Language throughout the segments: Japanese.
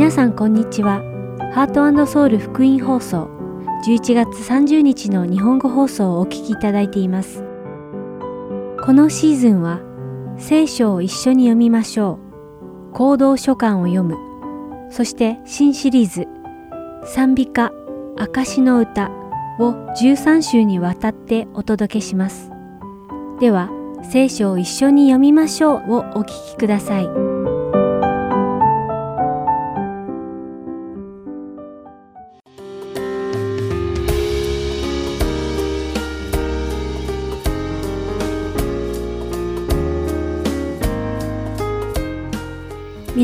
皆さんこんにちは。ハートソウル福音放送11月30日の日本語放送をお聞きいただいています。このシーズンは聖書を一緒に読みましょう。行動書簡を読む。そして新シリーズ賛美歌証の歌を13週にわたってお届けします。では聖書を一緒に読みましょうをお聞きください。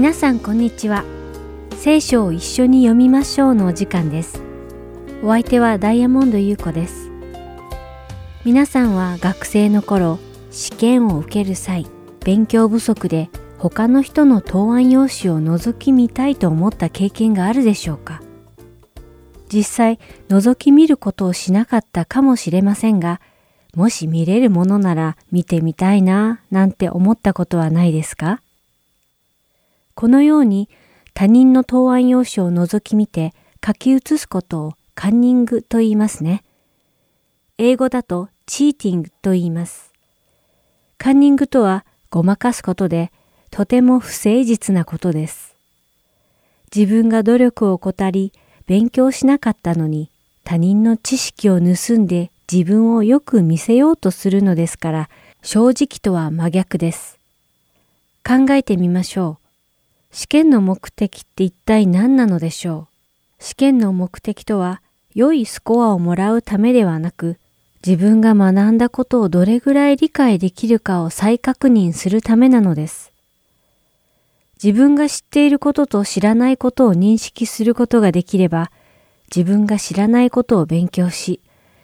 皆さんこんにちは。聖書を一緒に読みましょうのお時間です。お相手はダイヤモンド優子です。皆さんは学生の頃、試験を受ける際、勉強不足で他の人の答案用紙を覗き見たいと思った経験があるでしょうか実際、覗き見ることをしなかったかもしれませんが、もし見れるものなら見てみたいななんて思ったことはないですか？このように他人の答案用紙を覗き見て書き写すことをカンニングと言いますね。英語だとチーティングと言います。カンニングとはごまかすことでとても不誠実なことです。自分が努力を怠り勉強しなかったのに他人の知識を盗んで自分をよく見せようとするのですから正直とは真逆です。考えてみましょう。試験の目的って一体何なのでしょう？試験の目的とは良いスコアをもらうためではなく自分が学んだことをどれぐらい理解できるかを再確認するためなのです。自分が知っていることと知らないことを認識することができれば自分が知らないことを勉強し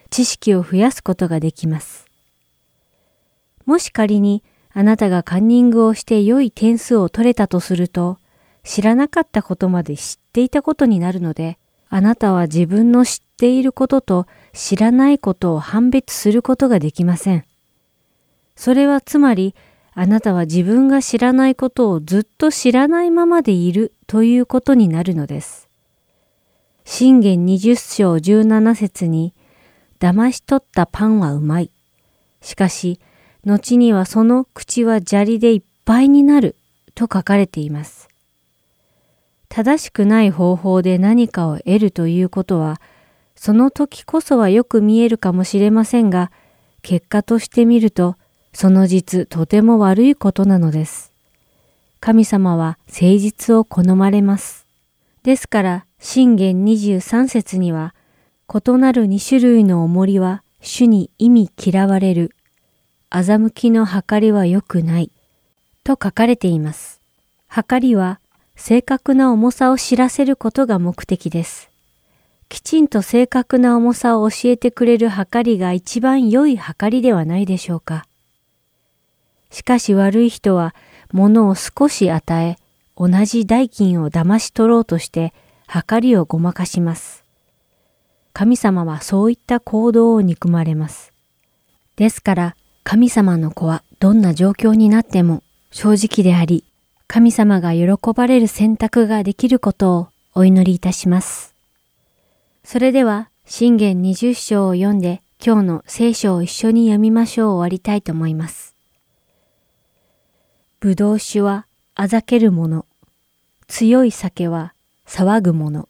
知識を増やすことができます。もし仮にあなたがカンニングをして良い点数を取れたとすると、知らなかったことまで知っていたことになるので、あなたは自分の知っていることと知らないことを判別することができません。それはつまり、あなたは自分が知らないことをずっと知らないままでいるということになるのです。信玄20章17節に、騙し取ったパンはうまい。しかし、後にはその口は砂利でいっぱいになると書かれています。正しくない方法で何かを得るということは、その時こそはよく見えるかもしれませんが、結果として見ると、その実とても悪いことなのです。神様は誠実を好まれます。ですから、信玄23節には、異なる2種類の重りは主に意味嫌われる欺きの計りは良くないと書かれています。計りは正確な重さを知らせることが目的です。きちんと正確な重さを教えてくれる計りが一番良い計りではないでしょうか。しかし悪い人は物を少し与え、同じ代金を騙し取ろうとして計りをごまかします。神様はそういった行動を憎まれます。ですから、神様の子はどんな状況になっても正直であり、神様が喜ばれる選択ができることをお祈りいたします。それでは、信玄20章を読んで今日の聖書を一緒に読みましょう終わりたいと思います。ぶどう酒はあざけるもの、強い酒は騒ぐもの、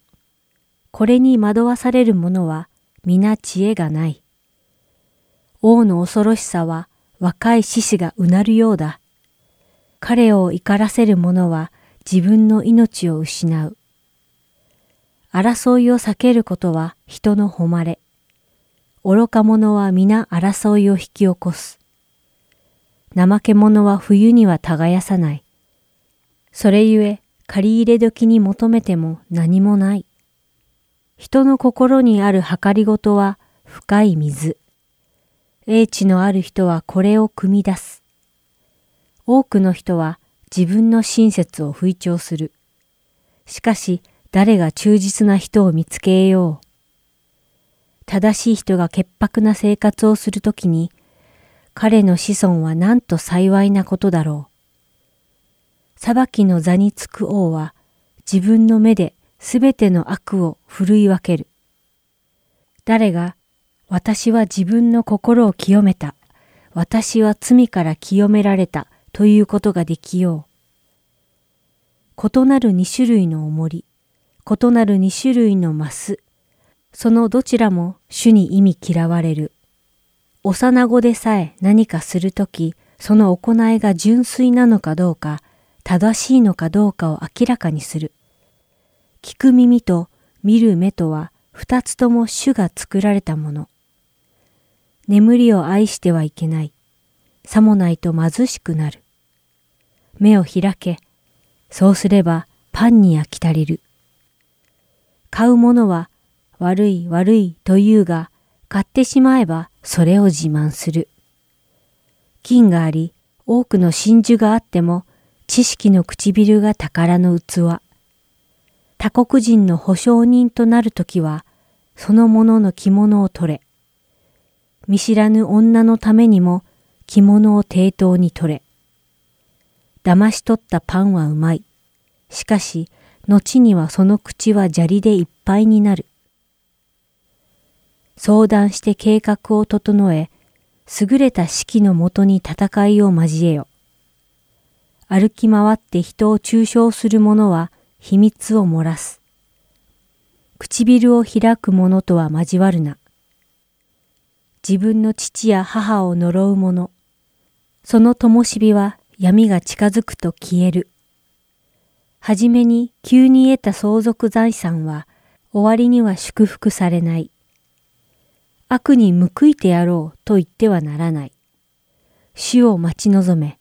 これに惑わされる者は皆知恵がない。王の恐ろしさは若い獅子がうなるようだ。彼を怒らせる者は自分の命を失う。争いを避けることは人の誉れ。愚か者は皆争いを引き起こす。怠け者は冬には耕さない。それゆえ借り入れ時に求めても何もない。人の心にある計りごとは深い水。英知のある人はこれを汲み出す。多くの人は自分の親切を吹聴する。しかし誰が忠実な人を見つけよう。正しい人が潔白な生活をするときに、彼の子孫はなんと幸いなことだろう。裁きの座につく王は自分の目ですべての悪を振るい分ける。誰が私は自分の心を清めた。私は罪から清められたということができよう。異なる二種類の重り、異なる二種類のマス、そのどちらも主に意味嫌われる。幼子でさえ何かするとき、その行いが純粋なのかどうか、正しいのかどうかを明らかにする。聞く耳と見る目とは二つとも主が作られたもの。眠りを愛してはいけない。さもないと貧しくなる。目を開け。そうすればパンに飽き足りる。買うものは悪い悪いと言うが、買ってしまえばそれを自慢する。金があり、多くの真珠があっても、知識の唇が宝の器。他国人の保証人となるときは、その者の着物を取れ。見知らぬ女のためにも着物を抵当に取れ。騙し取ったパンはうまい。しかし、後にはその口は砂利でいっぱいになる。相談して計画を整え、優れた指揮のもとに戦いを交えよ。歩き回って人を中傷する者は秘密を漏らす。唇を開く者とは交わるな。自分の父や母を呪う者。その灯火は闇が近づくと消える。はじめに急に得た相続財産は終わりには祝福されない。悪に報いてやろうと言ってはならない。主を待ち望め。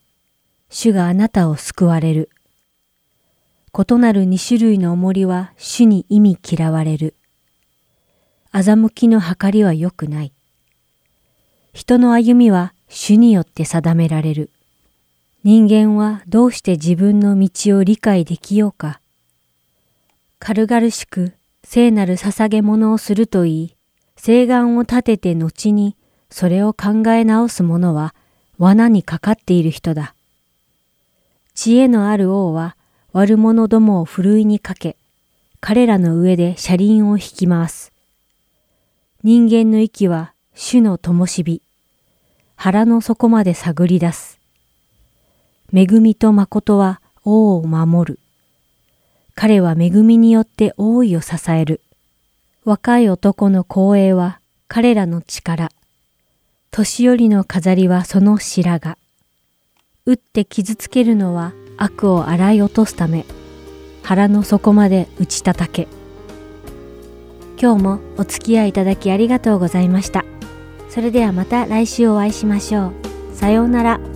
主があなたを救われる。異なる二種類の重りは主に意味嫌われる。欺きの計りは良くない。人の歩みは主によって定められる。人間はどうして自分の道を理解できようか。軽々しく聖なる捧げ物をするといい、誓願を立てて後にそれを考え直す者は罠にかかっている人だ。知恵のある王は悪者どもをふるいにかけ、彼らの上で車輪を引き回す。人間の息は主の灯火、腹の底まで探り出す。恵みと誠は王を守る。彼は恵みによって王位を支える。若い男の光栄は彼らの力。年寄りの飾りはその白髪。打って傷つけるのは悪を洗い落とすため、腹の底まで打ち叩け。今日もお付き合いいただきありがとうございました。それではまた来週お会いしましょう。さようなら。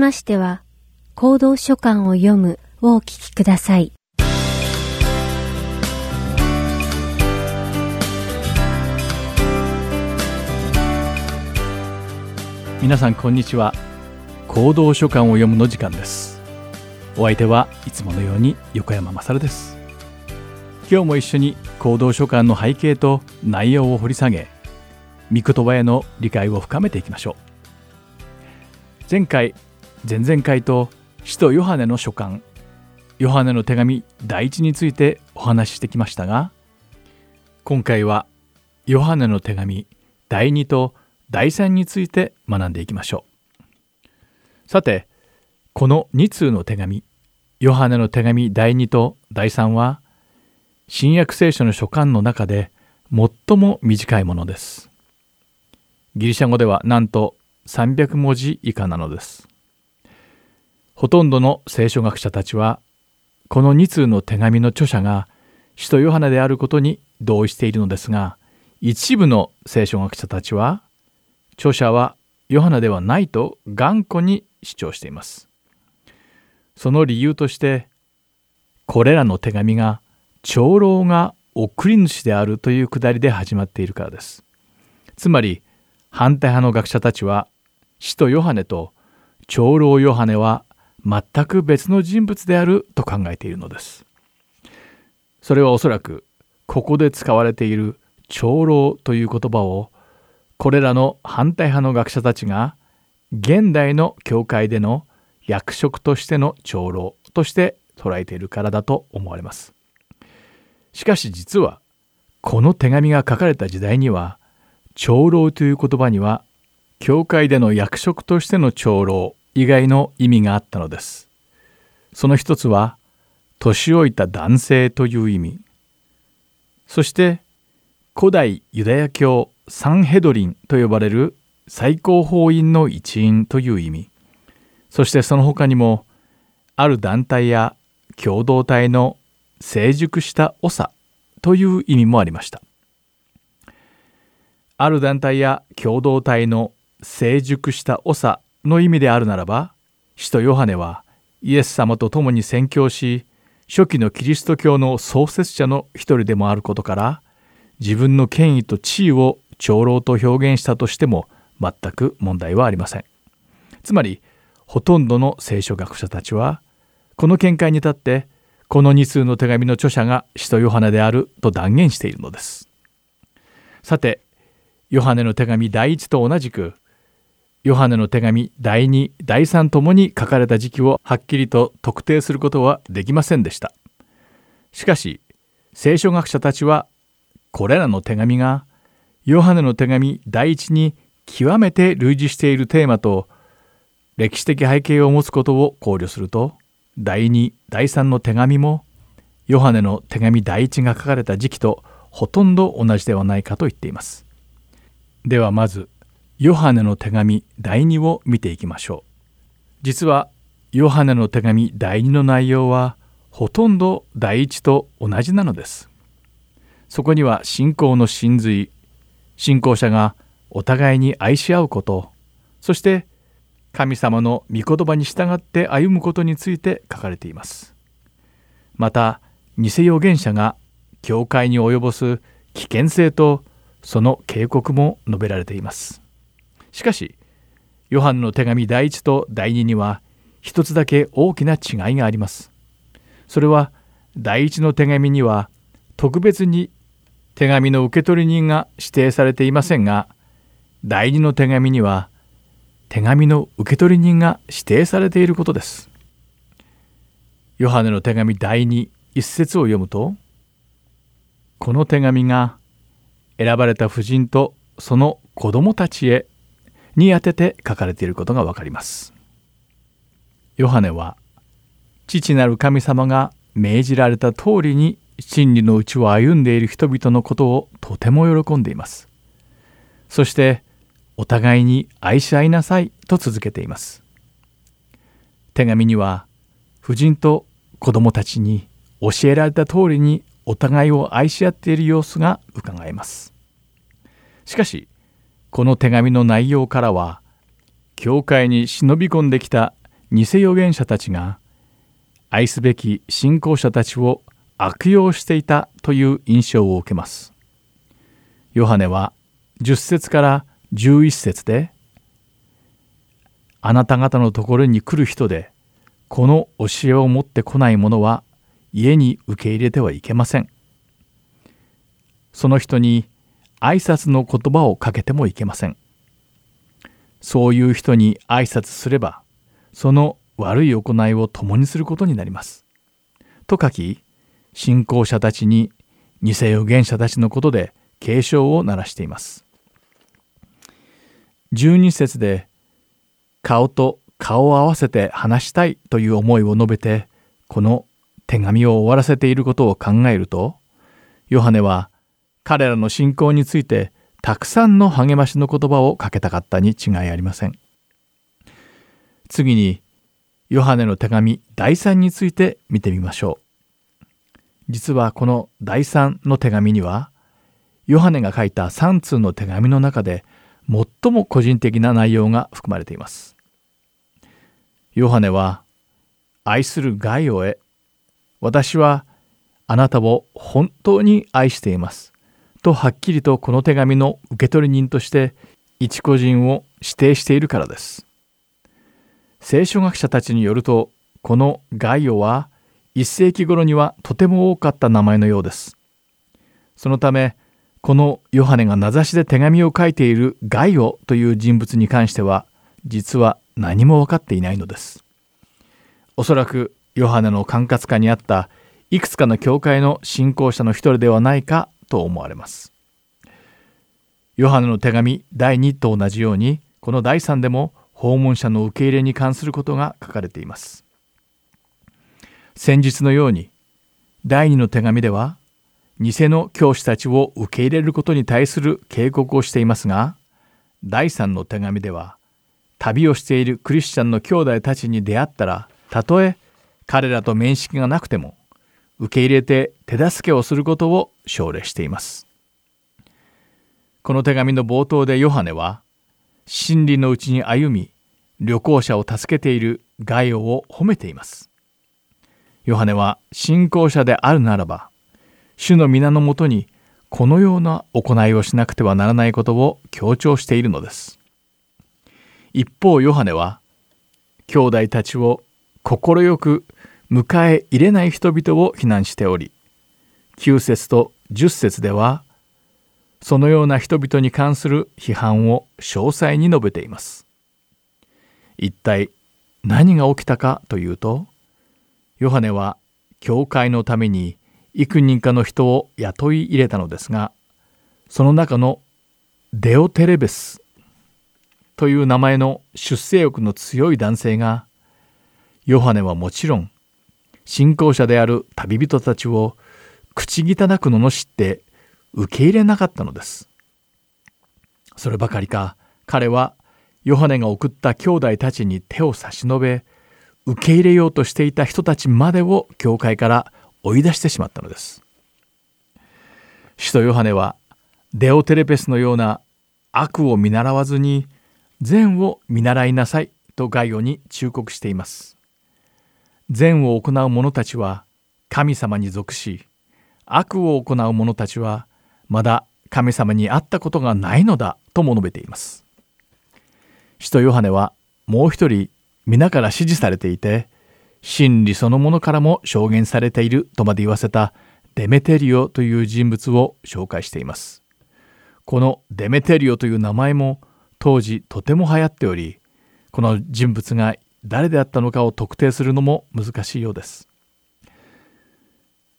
ましては、行動書簡を読むをお聞きください。皆さんこんにちは。行動書簡を読むの時間です。お相手はいつものように横山まさるです。今日も一緒に行動書簡の背景と内容を掘り下げ、御言葉への理解を深めていきましょう。前回前々回と使徒ヨハネの書簡ヨハネの手紙第一についてお話ししてきましたが今回はヨハネの手紙第2と第3について学んでいきましょうさてこの2通の手紙ヨハネの手紙第2と第3は新約聖書の書簡の中で最も短いものですギリシャ語ではなんと300文字以下なのです。ほとんどの聖書学者たちはこの2通の手紙の著者が使徒ヨハネであることに同意しているのですが一部の聖書学者たちは著者はヨハネではないと頑固に主張しています。その理由としてこれらの手紙が長老が送り主であるというくだりで始まっているからです。つまり反対派の学者たちは使徒ヨハネと長老ヨハネは全く別の人物であると考えているのです。それはおそらくここで使われている長老という言葉をこれらの反対派の学者たちが現代の教会での役職としての長老として捉えているからだと思われます。しかし実はこの手紙が書かれた時代には長老という言葉には教会での役職としての長老以外の意味があったのです。その一つは年老いた男性という意味。そして古代ユダヤ教サンヘドリンと呼ばれる最高法院の一員という意味。そしてその他にもある団体や共同体の成熟した長という意味もありました。ある団体や共同体の成熟した長の意味であるならば使徒ヨハネはイエス様と共に宣教し初期のキリスト教の創設者の一人でもあることから自分の権威と地位を長老と表現したとしても全く問題はありません。つまりほとんどの聖書学者たちはこの見解に立ってこの2通の手紙の著者が使徒ヨハネであると断言しているのです。さてヨハネの手紙第1と同じくヨハネの手紙第2第3ともに書かれた時期をはっきりと特定することはできませんでした。しかし聖書学者たちはこれらの手紙がヨハネの手紙第1に極めて類似しているテーマと歴史的背景を持つことを考慮すると第2第3の手紙もヨハネの手紙第1が書かれた時期とほとんど同じではないかと言っています。ではまずヨハネの手紙第2を見ていきましょう。実はヨハネの手紙第2の内容はほとんど第1と同じなのです。そこには信仰の真髄、信仰者がお互いに愛し合うこと、そして神様の御言葉に従って歩むことについて書かれています。また、偽預言者が教会に及ぼす危険性とその警告も述べられています。しかしヨハンの手紙第1と第2には一つだけ大きな違いがあります。それは第1の手紙には特別に手紙の受取人が指定されていませんが第2の手紙には手紙の受取人が指定されていることです。ヨハネの手紙第2一節を読むとこの手紙が選ばれた婦人とその子供たちへに当てて書かれていることがわかります。ヨハネは父なる神様が命じられた通りに真理のうちを歩んでいる人々のことをとても喜んでいます。そしてお互いに愛し合いなさいと続けています。手紙には夫人と子供たちに教えられた通りにお互いを愛し合っている様子がうかがえます。しかしこの手紙の内容からは教会に忍び込んできた偽預言者たちが愛すべき信仰者たちを悪用していたという印象を受けます。ヨハネは10節から11節で「あなた方のところに来る人でこの教えを持ってこない者は家に受け入れてはいけません」その人に挨拶の言葉をかけてもいけません。そういう人に挨拶すればその悪い行いを共にすることになります。と書き信仰者たちに偽預言者たちのことで警鐘を鳴らしています。12節で顔と顔を合わせて話したいという思いを述べてこの手紙を終わらせていることを考えるとヨハネは彼らの信仰についてたくさんの励ましの言葉をかけたかったに違いありません。次にヨハネの手紙第3について見てみましょう。実はこの第3の手紙にはヨハネが書いた3通の手紙の中で最も個人的な内容が含まれています。ヨハネは愛するガイオへ私はあなたを本当に愛しています。とはっきりとこの手紙の受け取り人として一個人を指定しているからです。聖書学者たちによるとこのガイオは1世紀頃にはとても多かった名前のようです。そのためこのヨハネが名指しで手紙を書いているガイオという人物に関しては実は何も分かっていないのです。おそらくヨハネの管轄下にあったいくつかの教会の信仰者の一人ではないかと思われます。ヨハネの手紙第2と同じようにこの第3でも訪問者の受け入れに関することが書かれています。先日のように第2の手紙では偽の教師たちを受け入れることに対する警告をしていますが第3の手紙では旅をしているクリスチャンの兄弟たちに出会ったらたとえ彼らと面識がなくても受け入れて手助けをすることを奨励しています。この手紙の冒頭でヨハネは真理のうちに歩み旅行者を助けているガイオを褒めています。ヨハネは信仰者であるならば主の皆のもとにこのような行いをしなくてはならないことを強調しているのです。一方ヨハネは兄弟たちを快く迎え入れない人々を非難しており9節と10節ではそのような人々に関する批判を詳細に述べています。一体何が起きたかというとヨハネは教会のために幾人かの人を雇い入れたのですがその中のデオテレベスという名前の出世欲の強い男性がヨハネはもちろん信仰者である旅人たちを口汚く罵って受け入れなかったのです。そればかりか彼はヨハネが送った兄弟たちに手を差し伸べ受け入れようとしていた人たちまでを教会から追い出してしまったのです。使徒ヨハネはデオテレペスのような悪を見習わずに善を見習いなさいと概要に忠告しています。善を行う者たちは神様に属し悪を行う者たちはまだ神様に会ったことがないのだとも述べています。使徒ヨハネはもう一人皆から支持されていて真理そのものからも証言されているとまで言わせたデメテリオという人物を紹介しています。このデメテリオという名前も当時とても流行っておりこの人物が誰であったのかを特定するのも難しいようです。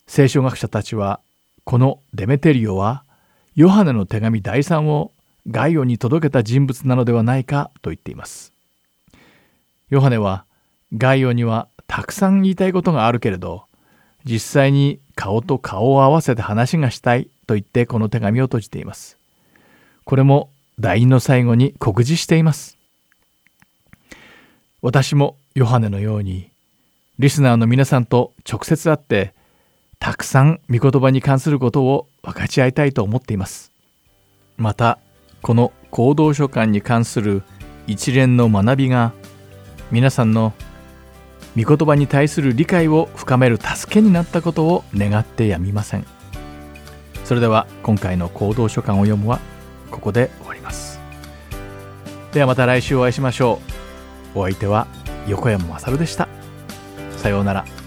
聖書学者たちはこのデメテリオはヨハネの手紙第3をガイオに届けた人物なのではないかと言っています。ヨハネはガイオにはたくさん言いたいことがあるけれど実際に顔と顔を合わせて話がしたいと言ってこの手紙を閉じています。これも第2の最後に告示しています。私もヨハネのようにリスナーの皆さんと直接会ってたくさん御言葉に関することを分かち合いたいと思っています。またこの行動書簡に関する一連の学びが皆さんの御言葉に対する理解を深める助けになったことを願ってやみません。それでは今回の行動書簡を読むはここで終わります。ではまた来週お会いしましょう。お相手は横山勝でした。さようなら。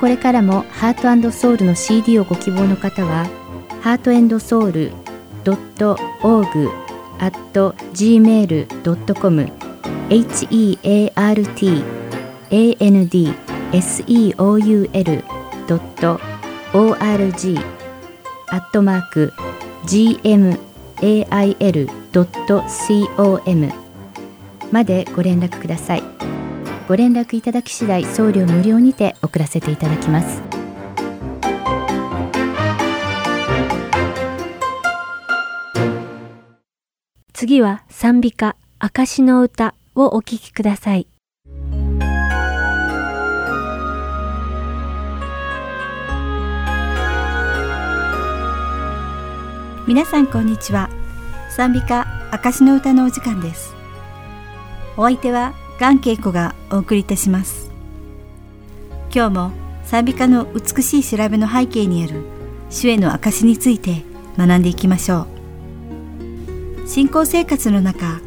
これからもハートソウルの CD をご希望の方は、ハートソウル .org at gmail.com heartandseoul.org アットマーク gmail.com までご連絡ください。ご連絡いただき次第送料無料にて送らせていただきます。次は賛美歌証の歌をお聴きください。皆さんこんにちは賛美歌証の歌のお時間ですお相手はガンケイコがお送りいたします。今日も賛美歌の美しい調べの背景にある主への証について学んでいきましょう。信仰生活の中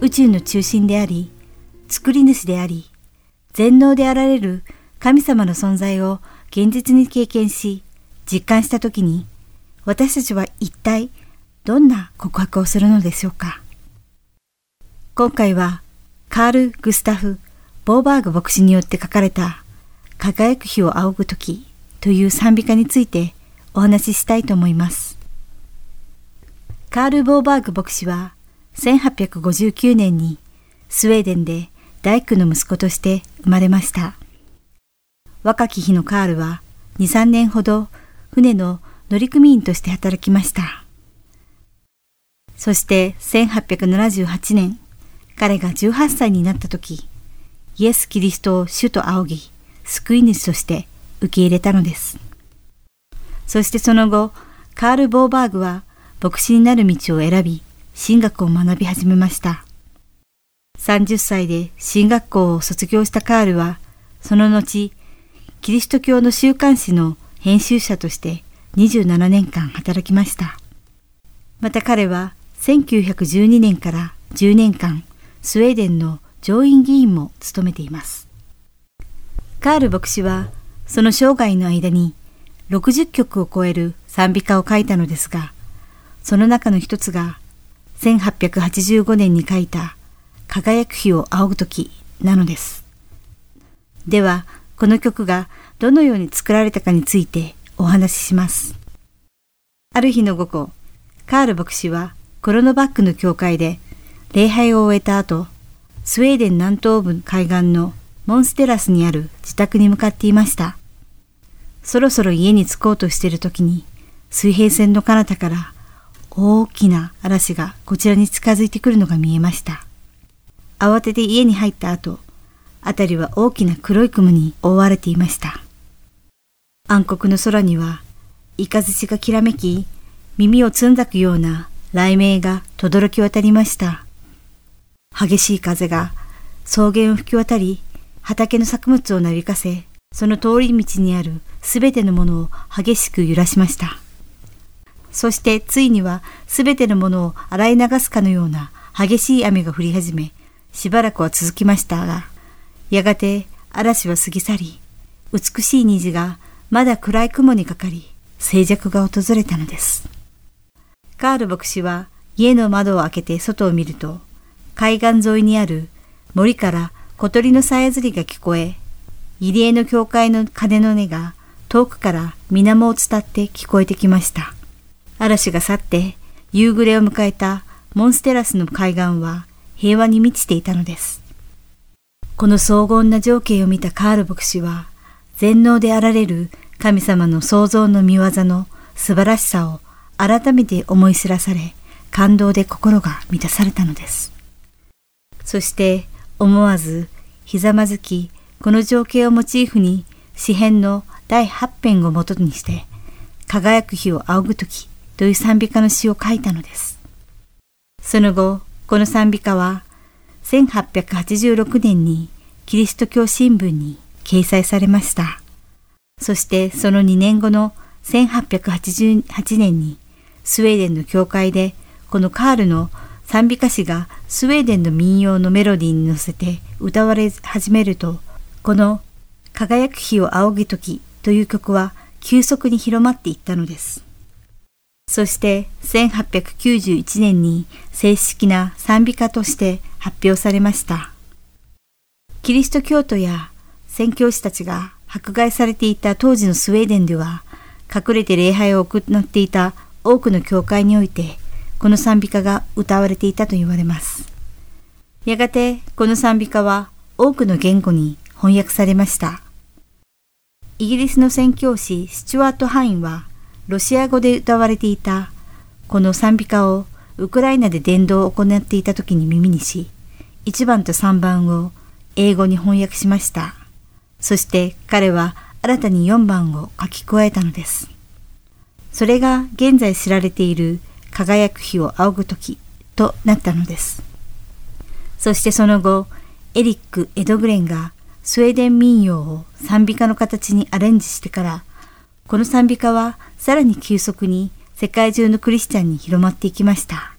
宇宙の中心であり作り主であり全能であられる神様の存在を現実に経験し実感したときに私たちは一体どんな告白をするのでしょうか。今回はカール・グスタフ・ボーバーグ牧師によって書かれた輝く日を仰ぐ時という賛美歌についてお話ししたいと思います。カール・ボーバーグ牧師は1859年にスウェーデンで大工の息子として生まれました。若き日のカールは2、3年ほど船の乗組員として働きました。そして1878年、彼が18歳になった時、イエス・キリストを主と仰ぎ、救い主として受け入れたのです。そしてその後、カール・ボーバーグは牧師になる道を選び、神学を学び始めました。30歳で神学校を卒業したカールは、その後、キリスト教の週刊誌の編集者として27年間働きました。また彼は1912年から10年間スウェーデンの上院議員も務めています。カール牧師はその生涯の間に60曲を超える賛美歌を書いたのですが、その中の一つが1885年に書いた輝く日を仰ぐ時なのです。では、この曲がどのように作られたかについてお話しします。ある日の午後、カール牧師はコロノバックの教会で礼拝を終えた後、スウェーデン南東部海岸のモンステラスにある自宅に向かっていました。そろそろ家に着こうとしている時に、水平線の彼方から大きな嵐がこちらに近づいてくるのが見えました。慌てて家に入った後、あたりは大きな黒い雲に覆われていました。暗黒の空には、イカズチがきらめき、耳をつんざくような雷鳴が轟き渡りました。激しい風が草原を吹き渡り、畑の作物をなびかせ、その通り道にあるすべてのものを激しく揺らしました。そしてついにはすべてのものを洗い流すかのような激しい雨が降り始め、しばらくは続きましたが、やがて嵐は過ぎ去り、美しい虹がまだ暗い雲にかかり、静寂が訪れたのです。カール牧師は家の窓を開けて外を見ると、海岸沿いにある森から小鳥のさえずりが聞こえ、入江の教会の鐘の音が遠くから水面を伝って聞こえてきました。嵐が去って夕暮れを迎えたモンステラスの海岸は平和に満ちていたのです。この荘厳な情景を見たカール牧師は、全能であられる神様の創造の見業の素晴らしさを改めて思い知らされ、感動で心が満たされたのです。そして思わずひざまずき、この情景をモチーフに詩編の第8編をもとにして、輝く日を仰ぐ時という賛美歌の詩を書いたのです。その後、この賛美歌は1886年にキリスト教新聞に掲載されました。そしてその2年後の1888年にスウェーデンの教会でこのカールの賛美歌詞がスウェーデンの民謡のメロディーに乗せて歌われ始めると、この輝く日を仰ぐ時という曲は急速に広まっていったのです。そして1891年に正式な賛美歌として発表されました。キリスト教徒や宣教師たちが迫害されていた当時のスウェーデンでは、隠れて礼拝を行っていた多くの教会においてこの賛美歌が歌われていたと言われます。やがてこの賛美歌は多くの言語に翻訳されました。イギリスの宣教師スチュワート・ハインはロシア語で歌われていたこの賛美歌をウクライナで伝道を行っていた時に耳にし、1番と3番を英語に翻訳しました。そして彼は新たに4番を書き加えたのです。それが現在知られている輝く日を仰ぐ時となったのです。そしてその後、エリック・エドグレンがスウェーデン民謡を賛美歌の形にアレンジしてから、この賛美歌はさらに急速に世界中のクリスチャンに広まっていきました。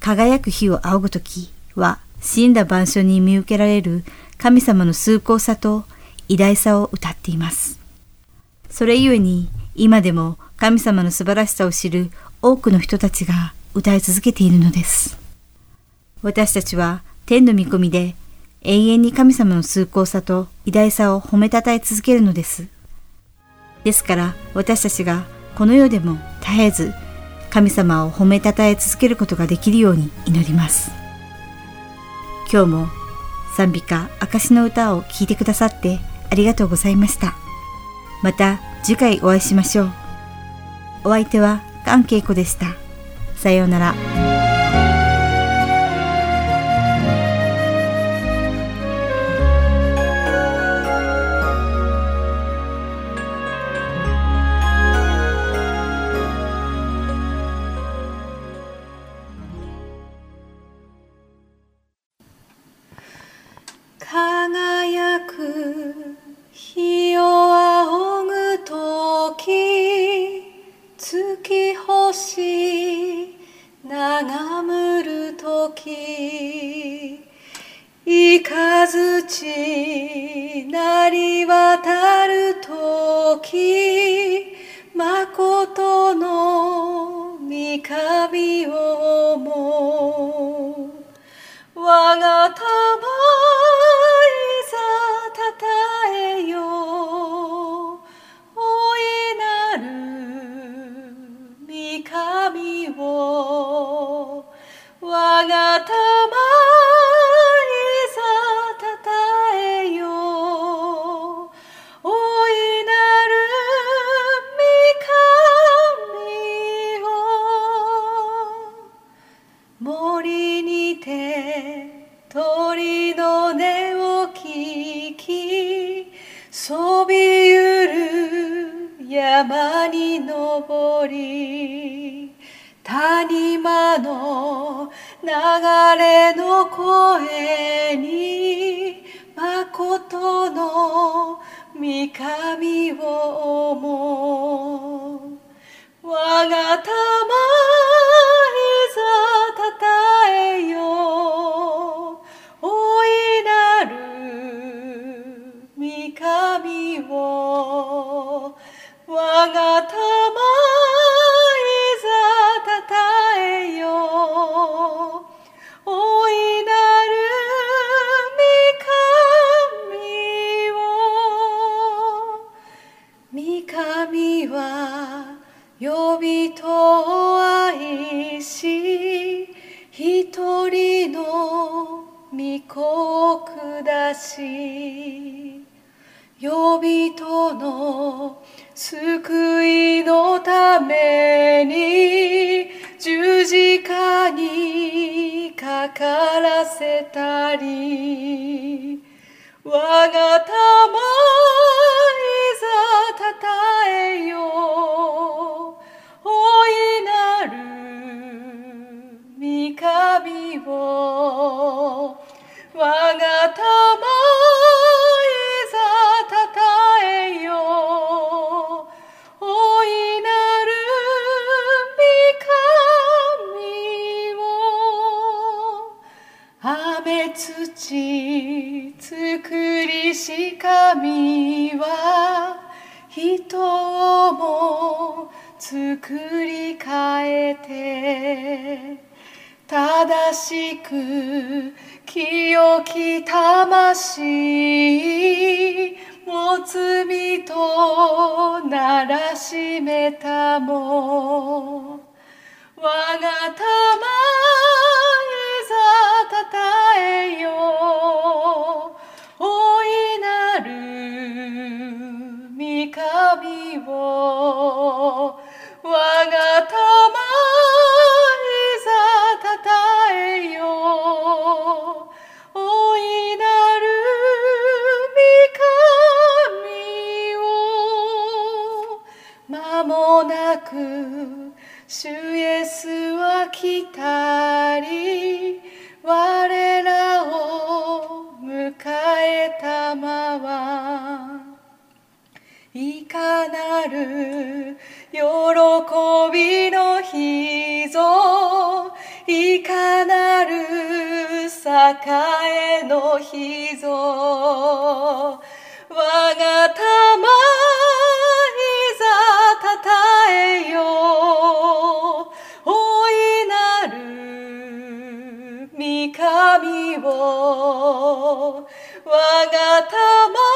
輝く日を仰ぐ時は死んだ晩鐘に見受けられる神様の崇高さと偉大さを歌っています。それゆえに今でも神様の素晴らしさを知る多くの人たちが歌い続けているのです。私たちは天の御込みで永遠に神様の崇高さと偉大さを褒めたたえ続けるのです。ですから私たちがこの世でも絶えず神様を褒めたたえ続けることができるように祈ります。今日も賛美歌証の歌を聴いてくださってありがとうございました。また次回お会いしましょう。お相手は関恵子でした。さようなら。清き魂も罪とならしめたも。我が玉いざたたえよ大いなる御神を。我が玉く主イエスは来たり我らを迎えたまはいかなる喜びの日ぞいかなる栄えの日ぞ我が玉いざたたえよ。大いなる御神を我が魂